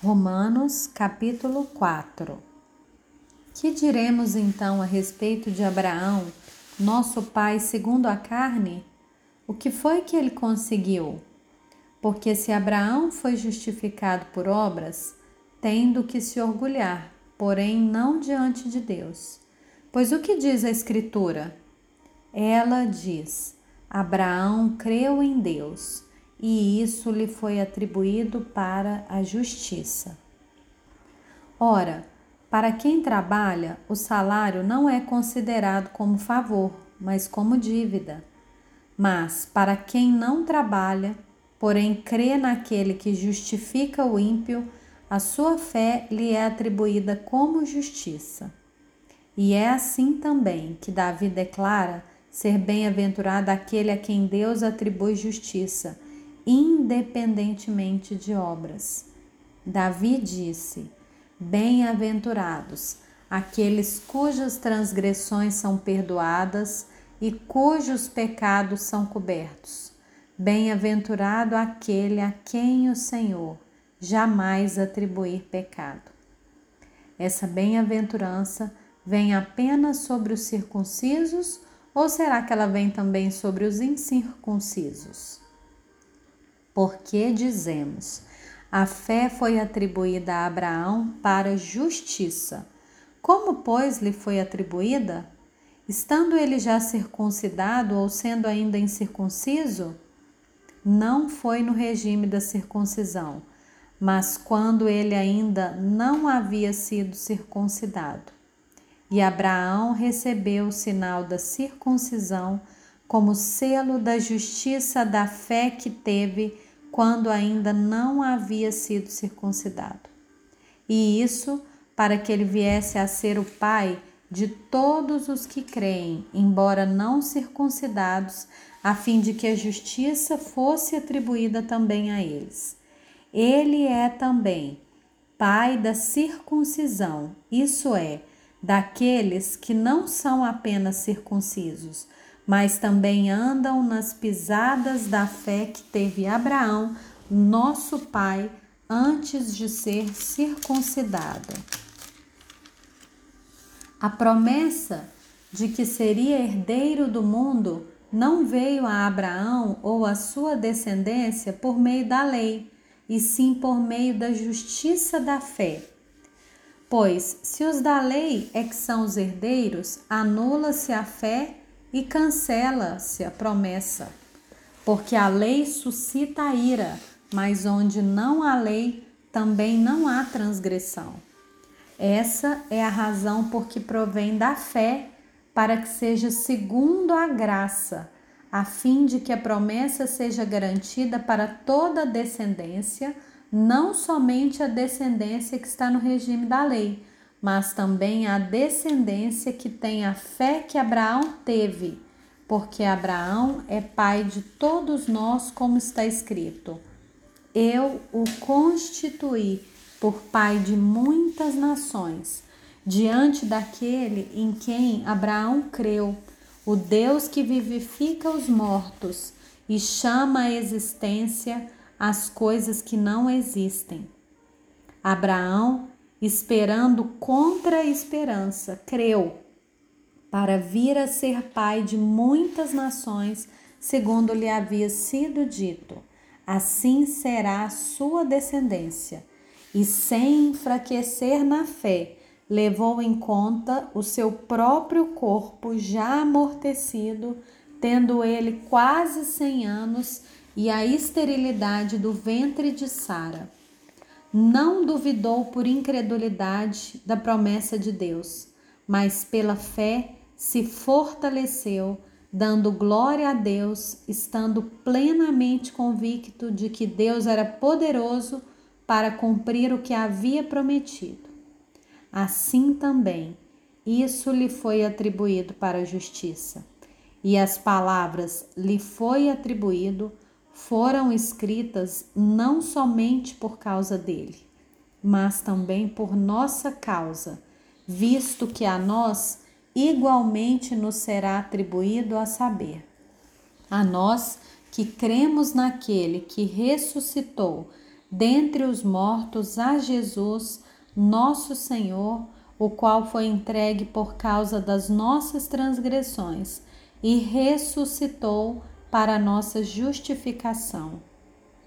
Romanos capítulo 4 Que diremos então a respeito de Abraão, nosso pai segundo a carne? O que foi que ele conseguiu? Porque se Abraão foi justificado por obras, tem do que se orgulhar, porém não diante de Deus. Pois o que diz a Escritura? Ela diz: Abraão creu em Deus e isso lhe foi atribuído para a justiça. Ora, para quem trabalha, o salário não é considerado como favor, mas como dívida. Mas para quem não trabalha, porém crê naquele que justifica o ímpio, a sua fé lhe é atribuída como justiça. E é assim também que Davi declara ser bem-aventurado aquele a quem Deus atribui justiça independentemente de obras. Davi disse: Bem-aventurados aqueles cujas transgressões são perdoadas e cujos pecados são cobertos. Bem-aventurado aquele a quem o Senhor jamais atribuir pecado. Essa bem-aventurança vem apenas sobre os circuncisos ou será que ela vem também sobre os incircuncisos? Porque dizemos: a fé foi atribuída a Abraão para justiça. Como, pois, lhe foi atribuída? Estando ele já circuncidado ou sendo ainda incircunciso? Não foi no regime da circuncisão, mas quando ele ainda não havia sido circuncidado. E Abraão recebeu o sinal da circuncisão como selo da justiça da fé que teve quando ainda não havia sido circuncidado. E isso para que ele viesse a ser o pai de todos os que creem, embora não circuncidados, a fim de que a justiça fosse atribuída também a eles. Ele é também pai da circuncisão, isso é, daqueles que não são apenas circuncisos, mas também andam nas pisadas da fé que teve Abraão, nosso pai, antes de ser circuncidado. A promessa de que seria herdeiro do mundo não veio a Abraão ou a sua descendência por meio da lei, e sim por meio da justiça da fé. Pois, se os da lei é que são os herdeiros, anula-se a fé e cancela-se a promessa, porque a lei suscita a ira, mas onde não há lei, também não há transgressão. Essa é a razão por que provém da fé, para que seja segundo a graça, a fim de que a promessa seja garantida para toda a descendência, não somente a descendência que está no regime da lei, mas também a descendência que tem a fé que Abraão teve, porque Abraão é pai de todos nós, como está escrito. Eu o constituí por pai de muitas nações, diante daquele em quem Abraão creu, o Deus que vivifica os mortos e chama à existência as coisas que não existem. Abraão esperando contra a esperança, creu para vir a ser pai de muitas nações, segundo lhe havia sido dito. Assim será a sua descendência. E sem enfraquecer na fé, levou em conta o seu próprio corpo já amortecido, tendo ele quase cem anos, e a esterilidade do ventre de Sara não duvidou por incredulidade da promessa de Deus, mas pela fé se fortaleceu, dando glória a Deus, estando plenamente convicto de que Deus era poderoso para cumprir o que havia prometido. Assim também, isso lhe foi atribuído para a justiça. E as palavras lhe foi atribuído foram escritas não somente por causa dele, mas também por nossa causa, visto que a nós igualmente nos será atribuído a saber. A nós que cremos naquele que ressuscitou dentre os mortos a Jesus, nosso Senhor, o qual foi entregue por causa das nossas transgressões e ressuscitou para nossa justificação.